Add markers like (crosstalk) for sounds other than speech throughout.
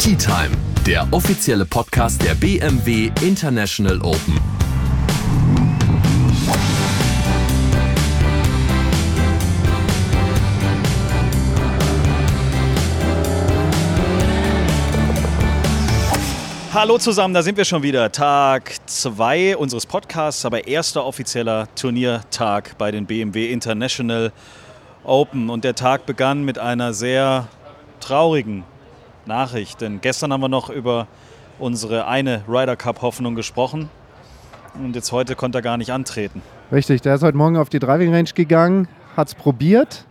Tea Time, der offizielle Podcast der BMW International Open. Hallo zusammen, da sind wir schon wieder. Tag 2 unseres Podcasts, aber erster offizieller Turniertag bei den BMW International Open. Und der Tag begann mit einer sehr traurigen Nachricht, denn gestern haben wir noch über unsere eine Ryder Cup Hoffnung gesprochen und jetzt heute konnte er gar nicht antreten. Richtig, der ist heute Morgen auf die Driving Range gegangen, hat es probiert,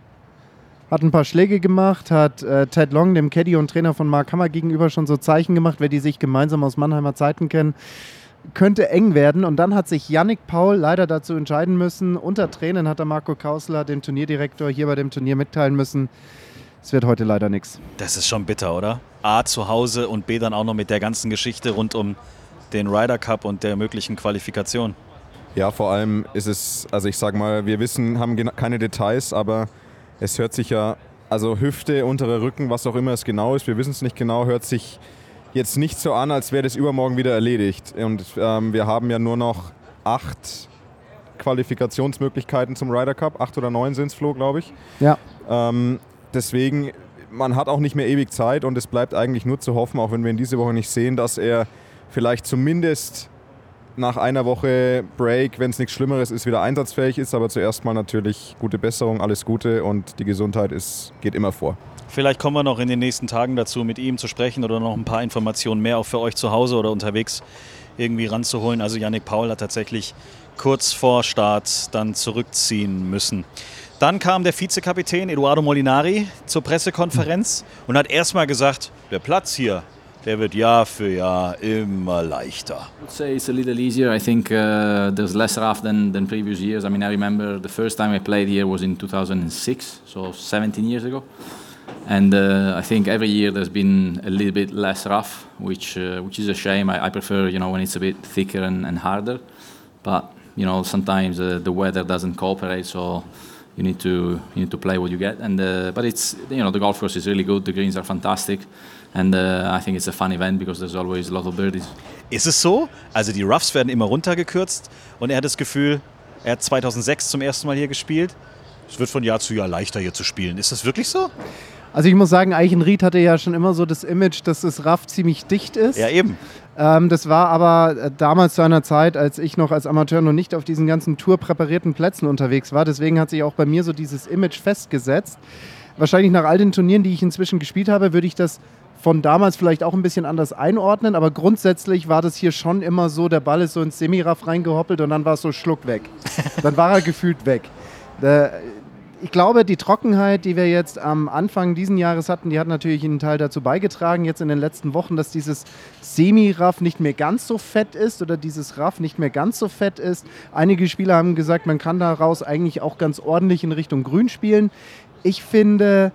hat ein paar Schläge gemacht, hat äh, Ted Long, dem Caddy und Trainer von Mark Hammer gegenüber schon so Zeichen gemacht, wer die sich gemeinsam aus Mannheimer Zeiten kennen, könnte eng werden. Und dann hat sich Yannick Paul leider dazu entscheiden müssen. Unter Tränen hat er Marco Kausler, dem Turnierdirektor, hier bei dem Turnier mitteilen müssen. Es wird heute leider nichts. Das ist schon bitter, oder? A zu Hause und B dann auch noch mit der ganzen Geschichte rund um den Ryder Cup und der möglichen Qualifikation. Ja, vor allem ist es, also ich sag mal, wir wissen, haben keine Details, aber es hört sich ja, also Hüfte, unterer Rücken, was auch immer es genau ist, wir wissen es nicht genau, hört sich jetzt nicht so an, als wäre das übermorgen wieder erledigt. Und ähm, wir haben ja nur noch acht Qualifikationsmöglichkeiten zum Ryder Cup. Acht oder neun sind es, Flo, glaube ich. Ja. Ähm, deswegen, man hat auch nicht mehr ewig Zeit und es bleibt eigentlich nur zu hoffen, auch wenn wir in dieser Woche nicht sehen, dass er vielleicht zumindest nach einer Woche Break, wenn es nichts Schlimmeres ist, wieder einsatzfähig ist. Aber zuerst mal natürlich gute Besserung, alles Gute und die Gesundheit ist, geht immer vor. Vielleicht kommen wir noch in den nächsten Tagen dazu, mit ihm zu sprechen oder noch ein paar Informationen mehr auch für euch zu Hause oder unterwegs irgendwie ranzuholen. Also Yannick Paul hat tatsächlich kurz vor Start dann zurückziehen müssen. Dann kam der Vizekapitän Eduardo Molinari zur Pressekonferenz und hat erstmal gesagt, der Platz hier, der wird Jahr für Jahr immer leichter. I would say it's a little easier. I think uh, there's less rough than, than previous years. I mean, I remember the first time I played here was in 2006, so 17 years ago. And uh, I think every year there's been a little bit less rough, which uh, which is a shame. I, I, prefer, you know, when it's a bit thicker and, and harder. But you know, sometimes uh, the weather doesn't cooperate, so you need to you need to play what you get. And uh, but it's you know the golf course is really good. The greens are fantastic. And uh, I think it's a fun event because there's always a lot of birdies. Ist es so? Also die Roughs werden immer runtergekürzt und er hat das Gefühl, er hat 2006 zum ersten Mal hier gespielt. Es wird von Jahr zu Jahr leichter hier zu spielen. Ist das wirklich so? Also ich muss sagen, Eichenried hatte ja schon immer so das Image, dass das Raff ziemlich dicht ist. Ja, eben. Ähm, das war aber äh, damals zu einer Zeit, als ich noch als Amateur noch nicht auf diesen ganzen tourpräparierten Plätzen unterwegs war. Deswegen hat sich auch bei mir so dieses Image festgesetzt. Wahrscheinlich nach all den Turnieren, die ich inzwischen gespielt habe, würde ich das von damals vielleicht auch ein bisschen anders einordnen, aber grundsätzlich war das hier schon immer so, der Ball ist so ins Semiraff reingehoppelt und dann war es so Schluck weg. dann war er gefühlt weg. Ich glaube, die Trockenheit, die wir jetzt am Anfang diesen Jahres hatten, die hat natürlich einen Teil dazu beigetragen, jetzt in den letzten Wochen, dass dieses Semiraff nicht mehr ganz so fett ist oder dieses Raff nicht mehr ganz so fett ist. Einige Spieler haben gesagt, man kann daraus eigentlich auch ganz ordentlich in Richtung Grün spielen. Ich finde,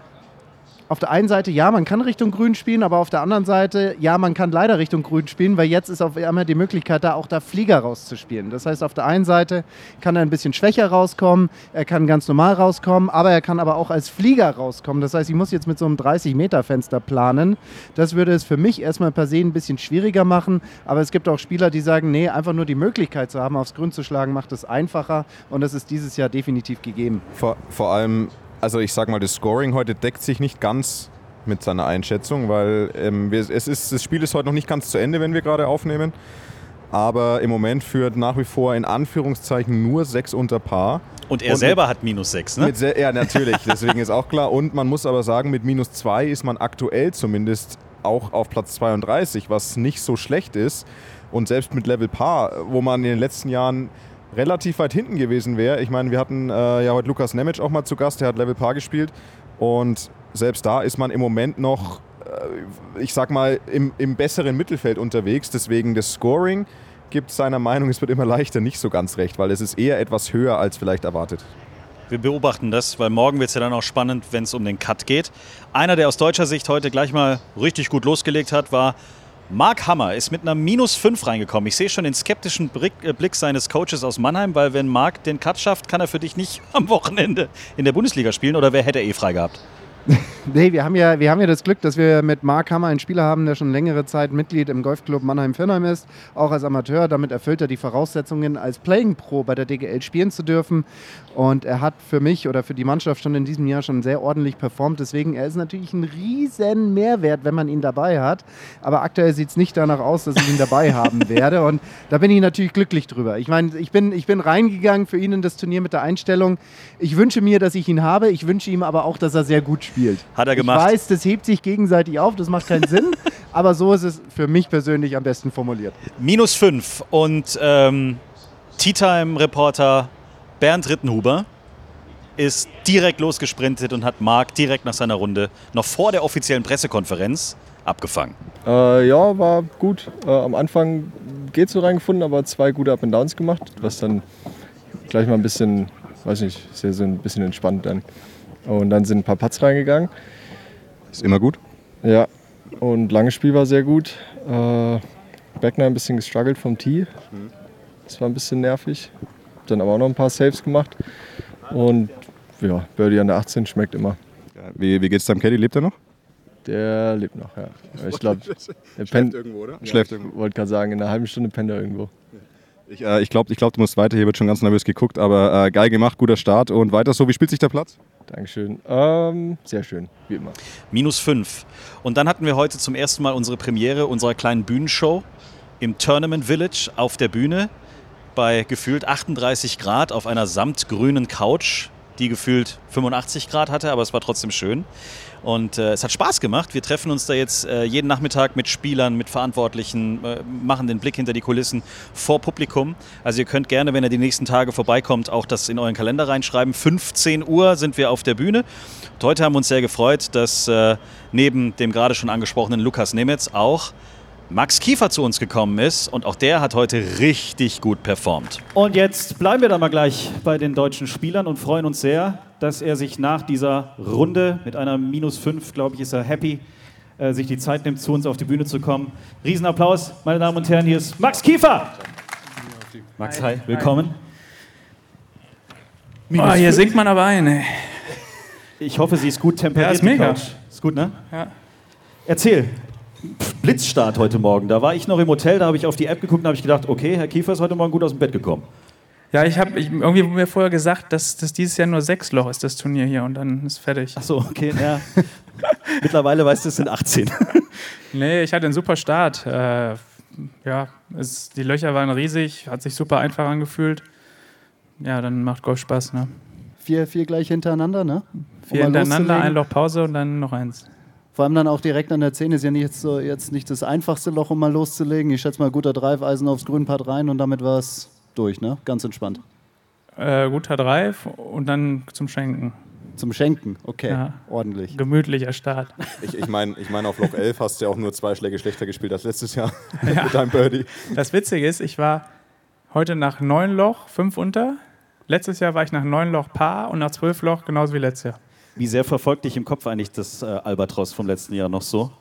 auf der einen Seite, ja, man kann Richtung Grün spielen, aber auf der anderen Seite, ja, man kann leider Richtung Grün spielen, weil jetzt ist auf einmal die Möglichkeit da, auch da Flieger rauszuspielen. Das heißt, auf der einen Seite kann er ein bisschen schwächer rauskommen, er kann ganz normal rauskommen, aber er kann aber auch als Flieger rauskommen. Das heißt, ich muss jetzt mit so einem 30-Meter-Fenster planen. Das würde es für mich erstmal per se ein bisschen schwieriger machen, aber es gibt auch Spieler, die sagen, nee, einfach nur die Möglichkeit zu haben, aufs Grün zu schlagen, macht es einfacher und das ist dieses Jahr definitiv gegeben. Vor, vor allem also ich sag mal, das Scoring heute deckt sich nicht ganz mit seiner Einschätzung, weil ähm, wir, es ist, das Spiel ist heute noch nicht ganz zu Ende, wenn wir gerade aufnehmen. Aber im Moment führt nach wie vor in Anführungszeichen nur sechs unter Paar. Und er Und selber mit, hat minus sechs, ne? Mit, ja, natürlich, deswegen ist auch klar. Und man muss aber sagen, mit minus zwei ist man aktuell zumindest auch auf Platz 32, was nicht so schlecht ist. Und selbst mit Level Paar, wo man in den letzten Jahren relativ weit hinten gewesen wäre. Ich meine, wir hatten äh, ja heute Lukas Nemec auch mal zu Gast, der hat Level Paar gespielt. Und selbst da ist man im Moment noch, äh, ich sag mal, im, im besseren Mittelfeld unterwegs. Deswegen das Scoring gibt seiner Meinung, es wird immer leichter, nicht so ganz recht, weil es ist eher etwas höher als vielleicht erwartet. Wir beobachten das, weil morgen wird es ja dann auch spannend, wenn es um den Cut geht. Einer, der aus deutscher Sicht heute gleich mal richtig gut losgelegt hat, war Mark Hammer ist mit einer Minus 5 reingekommen. Ich sehe schon den skeptischen äh, Blick seines Coaches aus Mannheim, weil wenn Mark den Cut schafft, kann er für dich nicht (laughs) am Wochenende in der Bundesliga spielen oder wer hätte er eh frei gehabt? (laughs) nee, wir haben, ja, wir haben ja das Glück, dass wir mit Mark Hammer einen Spieler haben, der schon längere Zeit Mitglied im Golfclub Mannheim-Firnheim ist, auch als Amateur. Damit erfüllt er die Voraussetzungen, als Playing Pro bei der DGL spielen zu dürfen. Und er hat für mich oder für die Mannschaft schon in diesem Jahr schon sehr ordentlich performt. Deswegen, er ist natürlich ein riesen Mehrwert, wenn man ihn dabei hat. Aber aktuell sieht es nicht danach aus, dass ich ihn dabei (laughs) haben werde. Und da bin ich natürlich glücklich drüber. Ich meine, ich bin, ich bin reingegangen für ihn in das Turnier mit der Einstellung, ich wünsche mir, dass ich ihn habe. Ich wünsche ihm aber auch, dass er sehr gut spielt. Hat er gemacht. Ich weiß, das hebt sich gegenseitig auf, das macht keinen Sinn. (laughs) aber so ist es für mich persönlich am besten formuliert. Minus 5 und ähm, Tea Time Reporter Bernd Rittenhuber ist direkt losgesprintet und hat Marc direkt nach seiner Runde noch vor der offiziellen Pressekonferenz abgefangen. Äh, ja, war gut. Äh, am Anfang geht so reingefunden, aber zwei gute Up and Downs gemacht, was dann gleich mal ein bisschen, weiß nicht, sehr so ein bisschen entspannt dann. Und dann sind ein paar Putts reingegangen. Ist immer gut. Ja, und langes Spiel war sehr gut. Äh, Beckner ein bisschen gestruggelt vom Tee. Das war ein bisschen nervig. Dann aber auch noch ein paar Saves gemacht. Und ja, Birdie an der 18 schmeckt immer. Ja, wie wie geht's deinem Caddy? Lebt er noch? Der lebt noch, ja. (laughs) Ich glaube, der pennt irgendwo, oder? Ja, Schläft ich irgendwo. wollte gerade sagen, in einer halben Stunde pennt er irgendwo. Ich, äh, ich glaube, ich glaub, du musst weiter. Hier wird schon ganz nervös geguckt, aber äh, geil gemacht, guter Start und weiter so. Wie spielt sich der Platz? Dankeschön. Ähm, sehr schön, wie immer. Minus 5. Und dann hatten wir heute zum ersten Mal unsere Premiere unserer kleinen Bühnenshow im Tournament Village auf der Bühne bei gefühlt 38 Grad auf einer samtgrünen Couch, die gefühlt 85 Grad hatte, aber es war trotzdem schön. Und äh, es hat Spaß gemacht. Wir treffen uns da jetzt äh, jeden Nachmittag mit Spielern, mit Verantwortlichen, äh, machen den Blick hinter die Kulissen vor Publikum. Also ihr könnt gerne, wenn ihr die nächsten Tage vorbeikommt, auch das in euren Kalender reinschreiben. 15 Uhr sind wir auf der Bühne. Und heute haben wir uns sehr gefreut, dass äh, neben dem gerade schon angesprochenen Lukas Nemetz auch Max Kiefer zu uns gekommen ist und auch der hat heute richtig gut performt. Und jetzt bleiben wir da mal gleich bei den deutschen Spielern und freuen uns sehr, dass er sich nach dieser Runde mit einer Minus 5, glaube ich, ist er happy, äh, sich die Zeit nimmt, zu uns auf die Bühne zu kommen. Riesenapplaus, meine Damen und Herren, hier ist Max Kiefer. Max, hi, willkommen. Oh, hier singt man aber ein, ey. Ich hoffe, sie ist gut temperiert. Ja, ist mega. Ist gut, ne? Ja. Erzähl. Blitzstart heute Morgen. Da war ich noch im Hotel, da habe ich auf die App geguckt und habe ich gedacht, okay, Herr Kiefer ist heute Morgen gut aus dem Bett gekommen. Ja, ich habe ich, irgendwie mir vorher gesagt, dass, dass dieses Jahr nur sechs Loch ist, das Turnier hier, und dann ist fertig. Ach so, okay, ja. (laughs) Mittlerweile weißt du, es sind 18. (laughs) Nee, ich hatte einen super Start. Äh, ja, es, die Löcher waren riesig, hat sich super einfach angefühlt. Ja, dann macht Golf Spaß, ne? Vier, vier gleich hintereinander, ne? Vier Um mal hintereinander, ein Loch Pause und dann noch eins. Vor allem dann auch direkt an der 10 ist ja nicht jetzt, so, jetzt nicht das einfachste Loch, um mal loszulegen. Ich schätze mal, guter Dreifeisen aufs Grünpad rein und damit war es durch, ne? Ganz entspannt. Äh, guter Drive und dann zum Schenken. Zum Schenken, okay, Ja. ordentlich. Gemütlicher Start. Ich, ich meine, ich mein, auf Loch 11 hast du ja auch nur zwei Schläge schlechter gespielt als letztes Jahr (laughs) (laughs) mit deinem Birdie. Das Witzige ist, ich war heute nach neun Loch, fünf unter. Letztes Jahr war ich nach neun Loch Paar und nach zwölf Loch genauso wie letztes Jahr. Wie sehr verfolgt dich im Kopf eigentlich das äh, Albatros vom letzten Jahr noch so?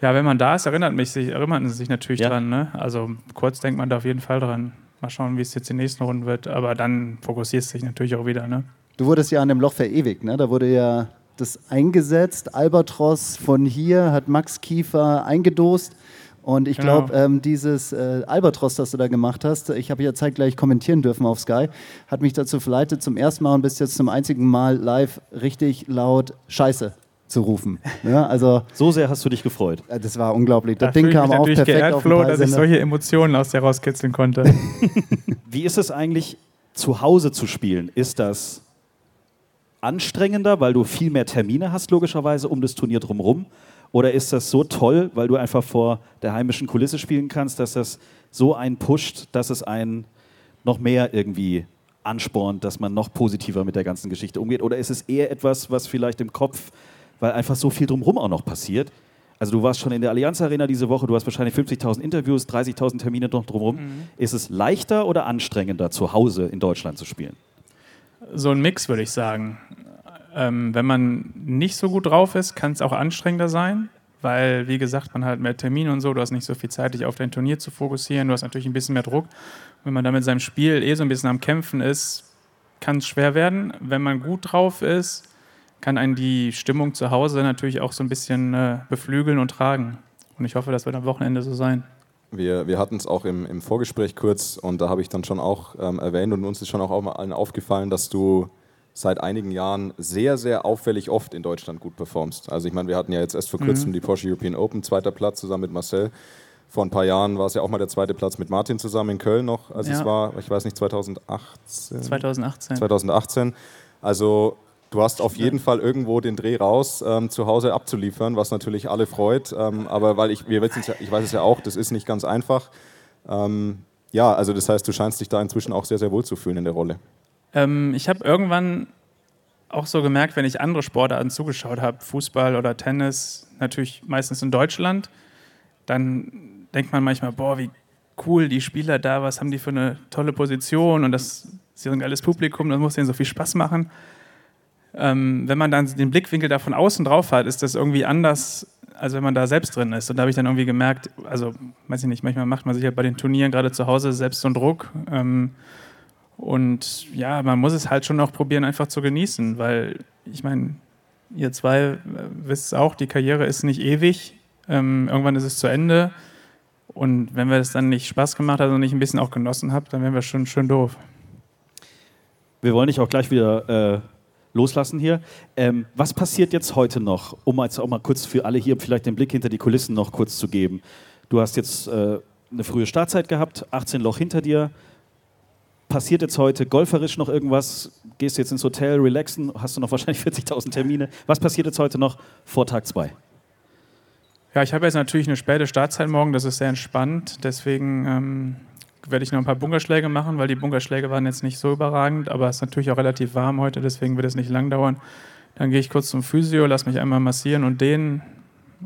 Ja, wenn man da ist, erinnert, mich, sich, erinnert man sich natürlich Ja. dran. Ne? Also kurz denkt man da auf jeden Fall dran. Mal schauen, wie es jetzt die nächsten Runden wird. Aber dann fokussierst du dich natürlich auch wieder. Ne? Du wurdest ja an dem Loch verewigt, ne? Da wurde ja das eingesetzt. Albatros von hier hat Max Kiefer eingedost. Und ich Genau. glaube, ähm, dieses äh, Albatros, das du da gemacht hast, ich habe ja zeitgleich kommentieren dürfen auf Sky, hat mich dazu verleitet, zum ersten Mal und bis jetzt zum einzigen Mal live richtig laut Scheiße zu rufen. (laughs) Ja, also So sehr hast du dich gefreut. das war unglaublich. Das Da Ding kam auch perfekt geehrt, auf Flo, dass ich Peilsender. solche Emotionen aus dir rauskitzeln konnte. (laughs) Wie ist es eigentlich, zu Hause zu spielen? Ist das anstrengender, weil du viel mehr Termine hast, logischerweise, um das Turnier drumherum? Oder ist das so toll, weil du einfach vor der heimischen Kulisse spielen kannst, dass das so einen pusht, dass es einen noch mehr irgendwie anspornt, dass man noch positiver mit der ganzen Geschichte umgeht? Oder ist es eher etwas, was vielleicht im Kopf, weil einfach so viel drumherum auch noch passiert? Also du warst schon in der Allianz Arena diese Woche, du hast wahrscheinlich 50.000 Interviews, 30.000 Termine noch drumherum. Ist es leichter oder anstrengender, zu Hause in Deutschland zu spielen? so ein Mix, würde ich sagen. Ähm, wenn man nicht so gut drauf ist, kann es auch anstrengender sein, weil, wie gesagt, man hat mehr Termine und so, du hast nicht so viel Zeit, dich auf dein Turnier zu fokussieren, du hast natürlich ein bisschen mehr Druck. Wenn man da mit seinem Spiel eh so ein bisschen am Kämpfen ist, kann es schwer werden. Wenn man gut drauf ist, kann einen die Stimmung zu Hause natürlich auch so ein bisschen äh, beflügeln und tragen. Und ich hoffe, das wird am Wochenende so sein. Wir, wir hatten es auch im, im Vorgespräch kurz und da habe ich dann schon auch ähm, erwähnt und uns ist schon auch allen aufgefallen, dass du seit einigen Jahren sehr, sehr auffällig oft in Deutschland gut performst. Also ich meine, wir hatten ja jetzt erst vor kurzem mhm. die Porsche European Open, zweiter Platz zusammen mit Marcel. Vor ein paar Jahren war es ja auch mal der zweite Platz mit Martin zusammen in Köln noch, als ja. es war, ich weiß nicht, 2018. 2018. 2018. Also du hast auf jeden Fall irgendwo den Dreh raus, ähm, zu Hause abzuliefern, was natürlich alle freut. Ähm, aber weil ich, wir wissen ich weiß es ja auch, das ist nicht ganz einfach. Ähm, ja, also das heißt, du scheinst dich da inzwischen auch sehr, sehr wohl zu fühlen in der Rolle. Ähm, ich habe irgendwann auch so gemerkt, wenn ich andere Sportarten zugeschaut habe, Fußball oder Tennis, natürlich meistens in Deutschland, dann denkt man manchmal, boah, wie cool die Spieler da, was haben die für eine tolle Position und das ist so ein geiles Publikum, das muss denen so viel Spaß machen. Ähm, wenn man dann den Blickwinkel da von außen drauf hat, ist das irgendwie anders, als wenn man da selbst drin ist. Und da habe ich dann irgendwie gemerkt, also weiß ich nicht, manchmal macht man sich halt bei den Turnieren gerade zu Hause selbst so einen Druck. Ähm, und ja, man muss es halt schon noch probieren, einfach zu genießen, weil ich meine, ihr zwei äh, wisst es auch, die Karriere ist nicht ewig. Ähm, irgendwann ist es zu Ende. Und wenn wir es dann nicht Spaß gemacht haben und nicht ein bisschen auch genossen habt, dann wären wir schon schön doof. Wir wollen dich auch gleich wieder äh, loslassen hier. Ähm, was passiert jetzt heute noch, um jetzt auch mal kurz für alle hier vielleicht den Blick hinter die Kulissen noch kurz zu geben? Du hast jetzt äh, eine frühe Startzeit gehabt, 18 Loch hinter dir passiert jetzt heute golferisch noch irgendwas? Gehst du jetzt ins Hotel, relaxen? Hast du noch wahrscheinlich (laughs) 40.000 Termine? Was passiert jetzt heute noch vor Tag 2? Ja, ich habe jetzt natürlich eine späte Startzeit morgen, das ist sehr entspannt. Deswegen ähm, werde ich noch ein paar Bunkerschläge machen, weil die Bunkerschläge waren jetzt nicht so überragend, aber es ist natürlich auch relativ warm heute, deswegen wird es nicht lang dauern. Dann gehe ich kurz zum Physio, lasse mich einmal massieren und dehnen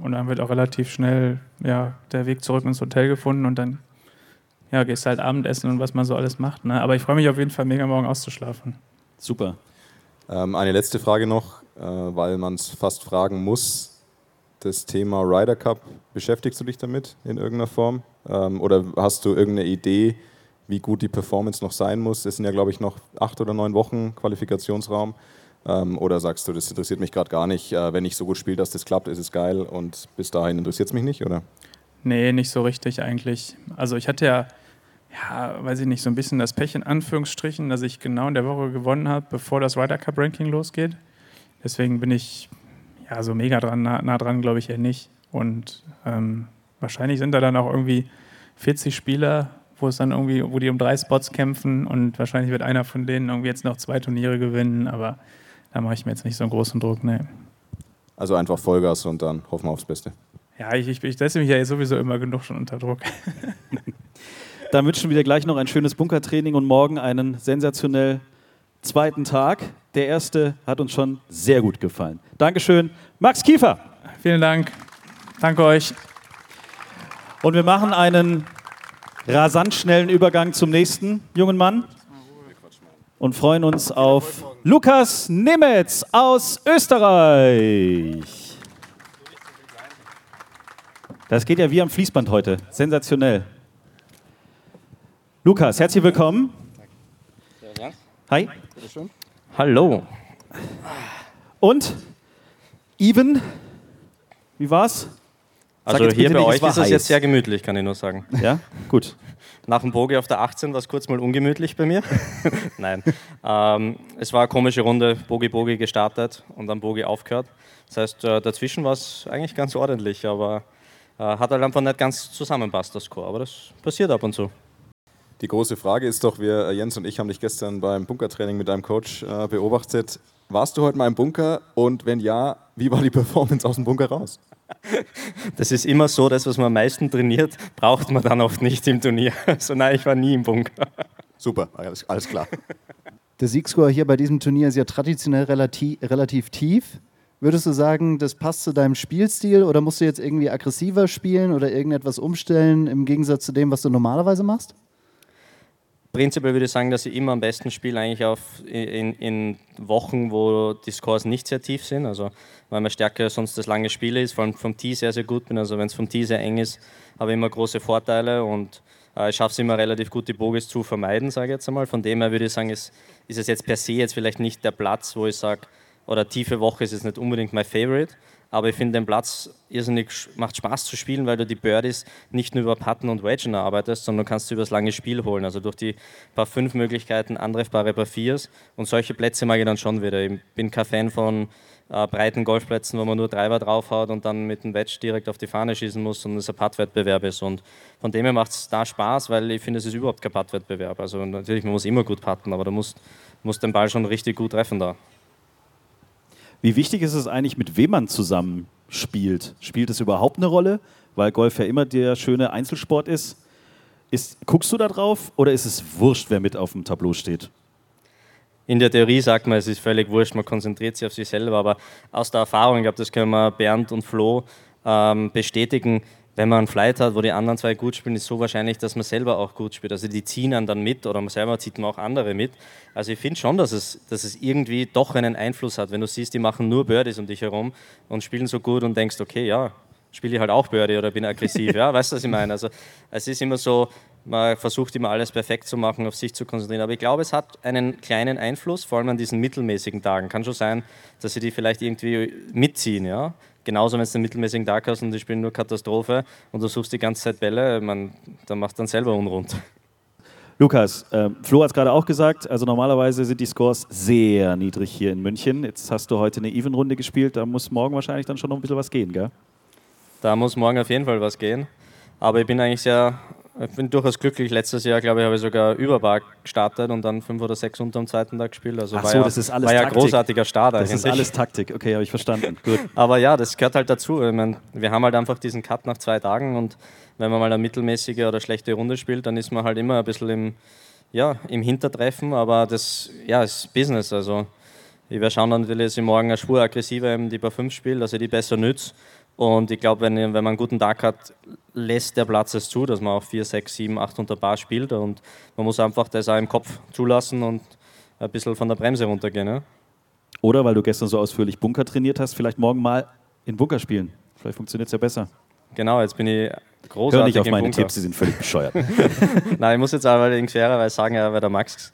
und dann wird auch relativ schnell ja, der Weg zurück ins Hotel gefunden und dann ja, gehst halt Abendessen und was man so alles macht. Ne? Aber ich freue mich auf jeden Fall mega morgen auszuschlafen. Super. Ähm, eine letzte Frage noch, äh, weil man es fast fragen muss. Das Thema Ryder Cup, beschäftigst du dich damit in irgendeiner Form? Ähm, oder hast du irgendeine Idee, wie gut die Performance noch sein muss? Es sind ja, glaube ich, noch acht oder neun Wochen Qualifikationsraum. Ähm, oder sagst du, das interessiert mich gerade gar nicht, äh, wenn ich so gut spiele, dass das klappt, ist es geil und bis dahin interessiert es mich nicht, oder? Nee, nicht so richtig eigentlich. Also ich hatte ja, ja, weiß ich nicht, so ein bisschen das Pech in Anführungsstrichen, dass ich genau in der Woche gewonnen habe, bevor das Ryder Cup Ranking losgeht. Deswegen bin ich ja so mega dran, nah, nah dran, glaube ich eher nicht. Und ähm, wahrscheinlich sind da dann auch irgendwie 40 Spieler, wo es dann irgendwie, wo die um drei Spots kämpfen und wahrscheinlich wird einer von denen irgendwie jetzt noch zwei Turniere gewinnen, aber da mache ich mir jetzt nicht so einen großen Druck, nee. Also einfach Vollgas und dann hoffen wir aufs Beste. Ja, ich, ich, ich setze mich ja sowieso immer genug schon unter Druck. (laughs) Dann wünschen wir dir gleich noch ein schönes Bunkertraining und morgen einen sensationell zweiten Tag. Der erste hat uns schon sehr gut gefallen. Dankeschön, Max Kiefer. Vielen Dank. Danke euch. Und wir machen einen rasant schnellen Übergang zum nächsten jungen Mann und freuen uns auf Lukas Nemetz aus Österreich. Das geht ja wie am Fließband heute. Sensationell. Lukas, herzlich willkommen. Hi. Hallo. Und Even, wie war's? also hier bei euch ist es jetzt sehr gemütlich, kann ich nur sagen. Ja, gut. Nach dem Bogie auf der 18 war es kurz mal ungemütlich bei mir. (laughs) Nein, ähm, es war eine komische Runde, Bogie-Bogie gestartet und dann Bogie aufgehört. Das heißt, äh, dazwischen war es eigentlich ganz ordentlich, aber hat halt einfach nicht ganz zusammenpasst, das Score. Aber das passiert ab und zu. Die große Frage ist doch, wir, äh, Jens und ich haben dich gestern beim Bunkertraining mit deinem Coach äh, beobachtet. Warst du heute mal im Bunker und wenn ja, wie war die (laughs) Performance aus dem Bunker raus? (laughs) Das ist immer so, das, was man am meisten trainiert, braucht man dann oft nicht im Turnier. (laughs) Also nein, ich war nie im Bunker. Super, alles, alles klar. Der Siegscore hier bei diesem Turnier ist ja traditionell relativ, relativ tief. Würdest du sagen, das passt zu deinem Spielstil oder musst du jetzt irgendwie aggressiver spielen oder irgendetwas umstellen im Gegensatz zu dem, was du normalerweise machst? Prinzipiell würde ich sagen, dass ich immer am besten spiele, eigentlich auf in, in, Wochen, wo die Scores nicht sehr tief sind. Also, weil meine Stärke sonst das lange Spiel ist, vor allem vom Tee sehr, sehr gut bin. Also, wenn es vom Tee sehr eng ist, habe ich immer große Vorteile und äh, ich schaffe es immer relativ gut, die Bogies zu vermeiden, sage ich jetzt einmal. Von dem her würde ich sagen, ist, ist es jetzt per se jetzt vielleicht nicht der Platz, wo ich sage, oder tiefe Woche ist jetzt nicht unbedingt mein Favorite. Aber ich finde den Platz irrsinnig, macht Spaß zu spielen, weil du die Birdies nicht nur über Putten und Wedgen arbeitest, sondern kannst du über das lange Spiel holen. Also durch die paar fünf Möglichkeiten antreffbare Paar Viers. Und solche Plätze mag ich dann schon wieder. Ich bin kein Fan von äh, breiten Golfplätzen, wo man nur Treiber draufhaut und dann mit dem Wedge direkt auf die Fahne schießen muss und es ein Puttwettbewerb ist. Und von dem her macht es da Spaß, weil ich finde, es ist überhaupt kein Puttwettbewerb. Also natürlich, man muss immer gut putten, aber du musst, musst den Ball schon richtig gut treffen da. Wie wichtig ist es eigentlich, mit wem man zusammen spielt? Spielt es überhaupt eine Rolle? Weil Golf ja immer der schöne Einzelsport ist. ist guckst du da drauf oder ist es wurscht, wer mit auf dem Tableau steht? In der Theorie sagt man, es ist völlig wurscht, man konzentriert sich auf sich selber, aber aus der Erfahrung, ich glaube, das können wir Bernd und Flo ähm, bestätigen, wenn man einen Flight hat, wo die anderen zwei gut spielen, ist so wahrscheinlich, dass man selber auch gut spielt. Also die ziehen einen dann mit oder man selber zieht man auch andere mit. Also ich finde schon, dass es, dass es irgendwie doch einen Einfluss hat, wenn du siehst, die machen nur Birdies um dich herum und spielen so gut und denkst, okay, ja, spiele ich halt auch Birdie oder bin aggressiv. ja, weißt du, was ich meine? Also es ist immer so, man versucht immer alles perfekt zu machen, auf sich zu konzentrieren. Aber ich glaube, es hat einen kleinen Einfluss, vor allem an diesen mittelmäßigen Tagen. Kann schon sein, dass sie die vielleicht irgendwie mitziehen, ja. Genauso, wenn du einen mittelmäßigen Tag hast und die spielen nur Katastrophe und du suchst die ganze Zeit Bälle, man, dann machst du dann selber unrund. Lukas, äh, Flo hat es gerade auch gesagt, also normalerweise sind die Scores sehr niedrig hier in München. Jetzt hast du heute eine Even-Runde gespielt, da muss morgen wahrscheinlich dann schon noch ein bisschen was gehen, gell? Da muss morgen auf jeden Fall was gehen. Aber ich bin eigentlich sehr ich bin durchaus glücklich. Letztes Jahr, glaube ich, habe ich sogar Überbar gestartet und dann fünf oder sechs unter am zweiten Tag gespielt. Also Ach war so, ja, das ist alles war ja Taktik. großartiger Start Das eigentlich. ist alles Taktik. Okay, habe ich verstanden. (laughs) Gut. Aber ja, das gehört halt dazu. Ich mein, wir haben halt einfach diesen Cut nach zwei Tagen und wenn man mal eine mittelmäßige oder schlechte Runde spielt, dann ist man halt immer ein bisschen im, ja, im Hintertreffen, aber das ja, ist Business. Also werde schauen natürlich, dass ich morgen eine Spur aggressiver eben die Paar 5 spiele, dass ich die besser nütze. Und ich glaube, wenn, wenn man einen guten Tag hat, lässt der Platz es zu, dass man auch 4, 6, 7, 8 unter Bar spielt. Und man muss einfach das auch im Kopf zulassen und ein bisschen von der Bremse runtergehen. Ne? Oder weil du gestern so ausführlich Bunker trainiert hast, vielleicht morgen mal in Bunker spielen. Vielleicht funktioniert es ja besser. Genau, jetzt bin ich großartig Hör nicht auf meine Bunker. Tipps, die sind völlig bescheuert. (laughs) Nein, ich muss jetzt aber in fairerweise sagen, ja, weil der Max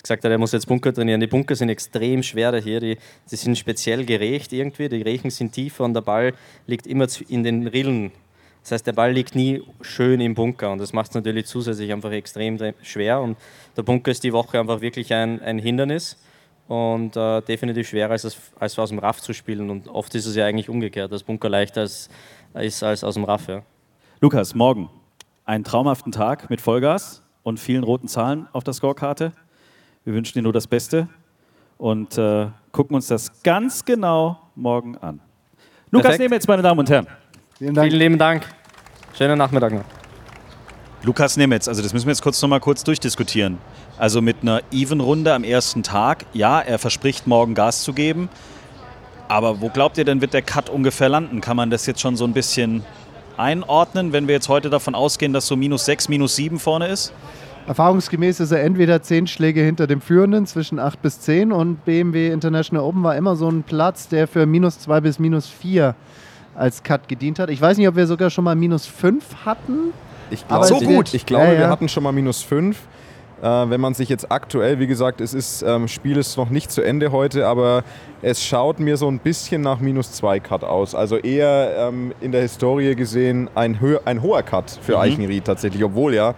gesagt hat, er muss jetzt Bunker trainieren. Die Bunker sind extrem schwer hier. Die, die sind speziell gerecht irgendwie. Die Rechen sind tiefer und der Ball liegt immer in den Rillen. Das heißt, der Ball liegt nie schön im Bunker und das macht es natürlich zusätzlich einfach extrem schwer. Und der Bunker ist die Woche einfach wirklich ein, ein Hindernis und äh, definitiv schwerer als, als aus dem Raff zu spielen. Und oft ist es ja eigentlich umgekehrt, dass Bunker leichter ist, ist als aus dem Raff. Ja. Lukas, morgen einen traumhaften Tag mit Vollgas und vielen roten Zahlen auf der Scorekarte. Wir wünschen dir nur das Beste und äh, gucken uns das ganz genau morgen an. Lukas Perfekt. Nemetz, meine Damen und Herren. Vielen Dank. Vielen lieben Dank. Schönen Nachmittag noch. Lukas Nemetz, also das müssen wir jetzt kurz noch mal kurz durchdiskutieren. Also mit einer Even-Runde am ersten Tag, ja, er verspricht morgen Gas zu geben. Aber wo glaubt ihr denn, wird der Cut ungefähr landen? Kann man das jetzt schon so ein bisschen einordnen, wenn wir jetzt heute davon ausgehen, dass so minus 6, minus 7 vorne ist? Erfahrungsgemäß ist er entweder 10 Schläge hinter dem Führenden, zwischen 8 bis 10 und BMW International Open war immer so ein Platz, der für minus 2 bis minus 4 als Cut gedient hat. Ich weiß nicht, ob wir sogar schon mal minus 5 hatten. Ich glaube, es wird- Ich glaube, Ja, wir ja. hatten schon mal minus 5. Äh, wenn man sich jetzt aktuell, wie gesagt, es ist, ähm, Spiel ist noch nicht zu Ende heute, aber es schaut mir so ein bisschen nach minus 2 Cut aus. Also eher ähm, in der Historie gesehen ein, ein hoher Cut für Eichenried tatsächlich, obwohl ja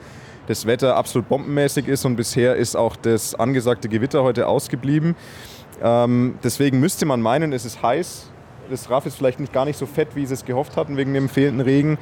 das Wetter absolut bombenmäßig ist und bisher ist auch das angesagte Gewitter heute ausgeblieben. Ähm, deswegen müsste man meinen, es ist heiß. Das Raff ist vielleicht nicht gar nicht so fett, wie sie es gehofft hatten wegen dem fehlenden Regen.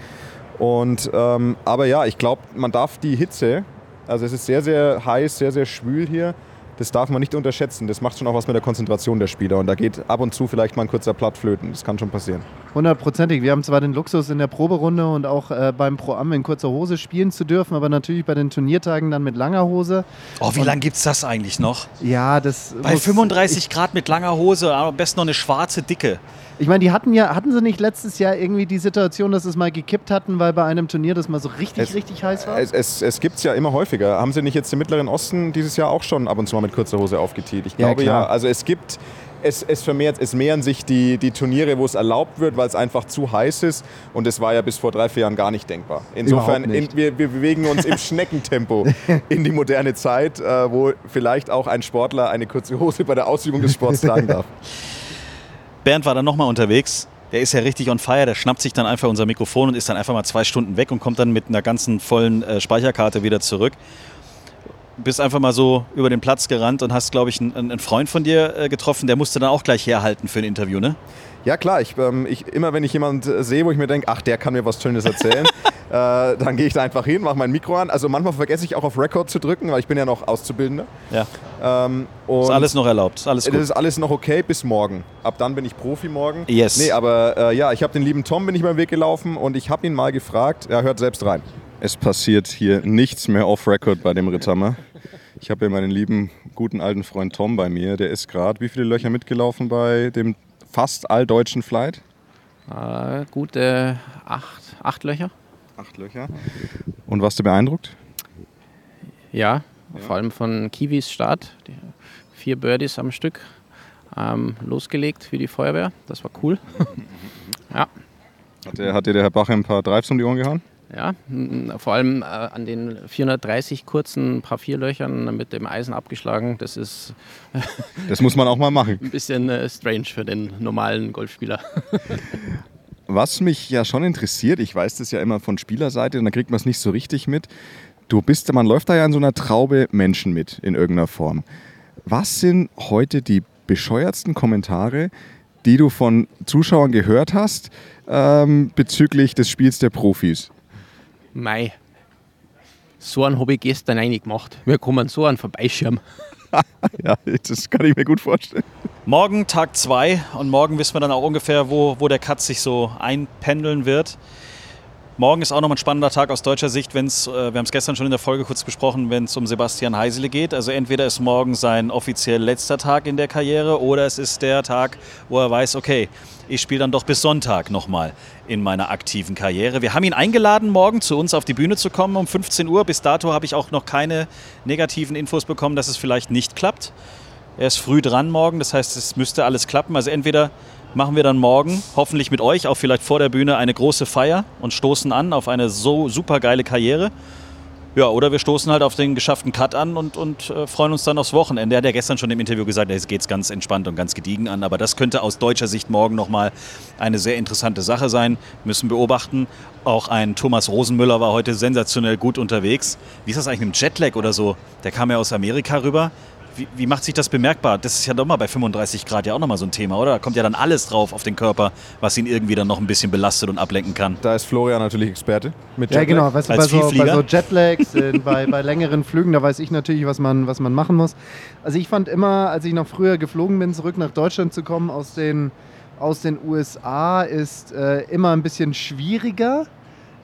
Und, ähm, aber ja, ich glaube, man darf die Hitze, also es ist sehr, sehr heiß, sehr, sehr schwül hier, das darf man nicht unterschätzen. Das macht schon auch was mit der Konzentration der Spieler. Und da geht ab und zu vielleicht mal ein kurzer Platt flöten. Das kann schon passieren. Hundertprozentig. Wir haben zwar den Luxus in der Proberunde und auch äh, beim Pro-Am in kurzer Hose spielen zu dürfen, aber natürlich bei den Turniertagen dann mit langer Hose. Oh, wie lange gibt es das eigentlich noch? Ja, das Bei muss- 35 Grad mit langer Hose, aber am besten noch eine schwarze, dicke. Ich meine, die hatten ja, hatten sie nicht letztes Jahr irgendwie die Situation, dass sie es mal gekippt hatten, weil bei einem Turnier das mal so richtig, Es- richtig heiß war? Es, es, es gibt es ja immer häufiger. Haben Sie nicht jetzt im Mittleren Osten dieses Jahr auch schon ab und zu mal mit kurzer Hose aufgetiet? Ich Ja, glaube klar. ja. Also es gibt, es, es vermehrt, es mehren sich die, die Turniere, wo es erlaubt wird, weil es einfach zu heiß ist. Und das war ja bis vor drei, vier Jahren gar nicht denkbar. Insofern, nicht. in, wir, wir bewegen uns im Schneckentempo (laughs) in die moderne Zeit, äh, wo vielleicht auch ein Sportler eine kurze Hose bei der Ausübung des Sports tragen darf. (laughs) Bernd war dann nochmal unterwegs. Der ist ja richtig on fire, der schnappt sich dann einfach unser Mikrofon und ist dann einfach mal zwei Stunden weg und kommt dann mit einer ganzen vollen äh, Speicherkarte wieder zurück. Bist einfach mal so über den Platz gerannt und hast, glaube ich, einen, einen Freund von dir äh, getroffen, der musste dann auch gleich herhalten für ein Interview, ne? Ja klar, ich, ähm, ich, immer wenn ich jemanden äh, sehe, wo ich mir denke, ach, der kann mir was Schönes erzählen, (laughs) äh, dann gehe ich da einfach hin, mache mein Mikro an. Also manchmal vergesse ich auch auf Record zu drücken, weil ich bin ja noch Auszubildender. Ja. Ähm, ist alles noch erlaubt, ist alles gut. Das ist alles noch okay bis morgen. Ab dann bin ich Profi morgen. Yes. Nee, aber äh, ja, ich habe den lieben Tom, bin ich beim Weg gelaufen und ich habe ihn mal gefragt, er hört selbst rein. Es passiert hier nichts mehr off Record bei dem Ritthammer. Ich habe hier meinen lieben, guten alten Freund Tom bei mir. Der ist gerade, wie viele Löcher mitgelaufen bei dem fast alldeutschen Flight? Äh, gute acht, acht Löcher. Acht Löcher. Und warst du beeindruckt? Ja, ja. vor allem von Kiwis Start. Die vier Birdies am Stück ähm, losgelegt für die Feuerwehr. Das war cool. (laughs) ja. Hat dir, hat dir der Herr Bach ein paar Drives um die Ohren gehauen? Ja, vor allem äh, an den 430 kurzen paar Vierlöchern mit dem Eisen abgeschlagen. Das ist. (laughs) das muss man auch mal machen. Ein bisschen äh, strange für den normalen Golfspieler. (laughs) Was mich ja schon interessiert, ich weiß das ja immer von Spielerseite, und da kriegt man es nicht so richtig mit. Du bist, man läuft da ja in so einer Traube Menschen mit in irgendeiner Form. Was sind heute die bescheuertsten Kommentare, die du von Zuschauern gehört hast ähm, bezüglich des Spiels der Profis? Mei, so einen habe ich gestern eigentlich gemacht. Wir kommen so einen Vorbeischirm. (laughs) ja, das kann ich mir gut vorstellen. Morgen Tag 2 und morgen wissen wir dann auch ungefähr, wo, wo der Cut sich so einpendeln wird. Morgen ist auch noch ein spannender Tag aus deutscher Sicht, wenn es, äh, wir haben es gestern schon in der Folge kurz besprochen, wenn es um Sebastian Heisele geht. Also entweder ist morgen sein offiziell letzter Tag in der Karriere oder es ist der Tag, wo er weiß, okay, ich spiele dann doch bis Sonntag nochmal in meiner aktiven Karriere. Wir haben ihn eingeladen, morgen zu uns auf die Bühne zu kommen um 15 Uhr. Bis dato habe ich auch noch keine negativen Infos bekommen, dass es vielleicht nicht klappt. Er ist früh dran morgen, das heißt, es müsste alles klappen. Also entweder machen wir dann morgen, hoffentlich mit euch, auch vielleicht vor der Bühne, eine große Feier und stoßen an auf eine so super geile Karriere. Ja, oder wir stoßen halt auf den geschafften Cut an und, und äh, freuen uns dann aufs Wochenende. Er hat ja gestern schon im Interview gesagt, es geht ganz entspannt und ganz gediegen an. Aber das könnte aus deutscher Sicht morgen nochmal eine sehr interessante Sache sein. Müssen beobachten. Auch ein Thomas Rosenmüller war heute sensationell gut unterwegs. Wie ist das eigentlich mit dem Jetlag oder so? Der kam ja aus Amerika rüber. Wie, wie, macht sich das bemerkbar? Das ist ja doch mal bei 35 Grad ja auch nochmal so ein Thema, oder? Da kommt ja dann alles drauf auf den Körper, was ihn irgendwie dann noch ein bisschen belastet und ablenken kann. Da ist Florian natürlich Experte mit Jetlag. Ja, genau. Weißt du, bei, so, bei, so, Jetlags, äh, bei, bei längeren Flügen, da weiß ich natürlich, was man, was man machen muss. Also ich fand immer, als ich noch früher geflogen bin, zurück nach Deutschland zu kommen aus den, aus den USA, ist äh, immer ein bisschen schwieriger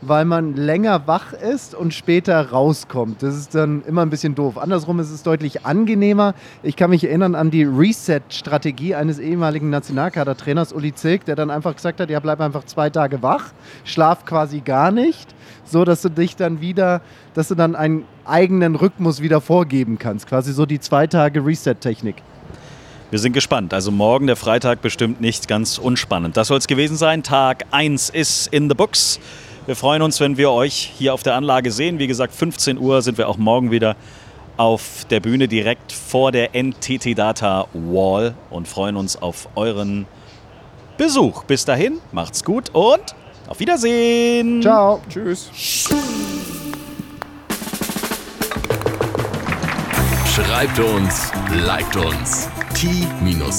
weil man länger wach ist und später rauskommt. Das ist dann immer ein bisschen doof. Andersrum ist es deutlich angenehmer. Ich kann mich erinnern an die Reset-Strategie eines ehemaligen Nationalkadertrainers Uli Zilk, der dann einfach gesagt hat, ja, bleib einfach zwei Tage wach, schlaf quasi gar nicht, so dass du dich dann wieder, dass du dann einen eigenen Rhythmus wieder vorgeben kannst. Quasi so die zwei Tage Reset-Technik. Wir sind gespannt. Also morgen, der Freitag, bestimmt nicht ganz unspannend. Das soll es gewesen sein. Tag 1 ist in the books. Wir freuen uns, wenn wir euch hier auf der Anlage sehen. Wie gesagt, 15 Uhr sind wir auch morgen wieder auf der Bühne direkt vor der NTT Data Wall und freuen uns auf euren Besuch. Bis dahin, macht's gut und auf Wiedersehen. Ciao. Tschüss. Schreibt uns, liked uns. t-time.golf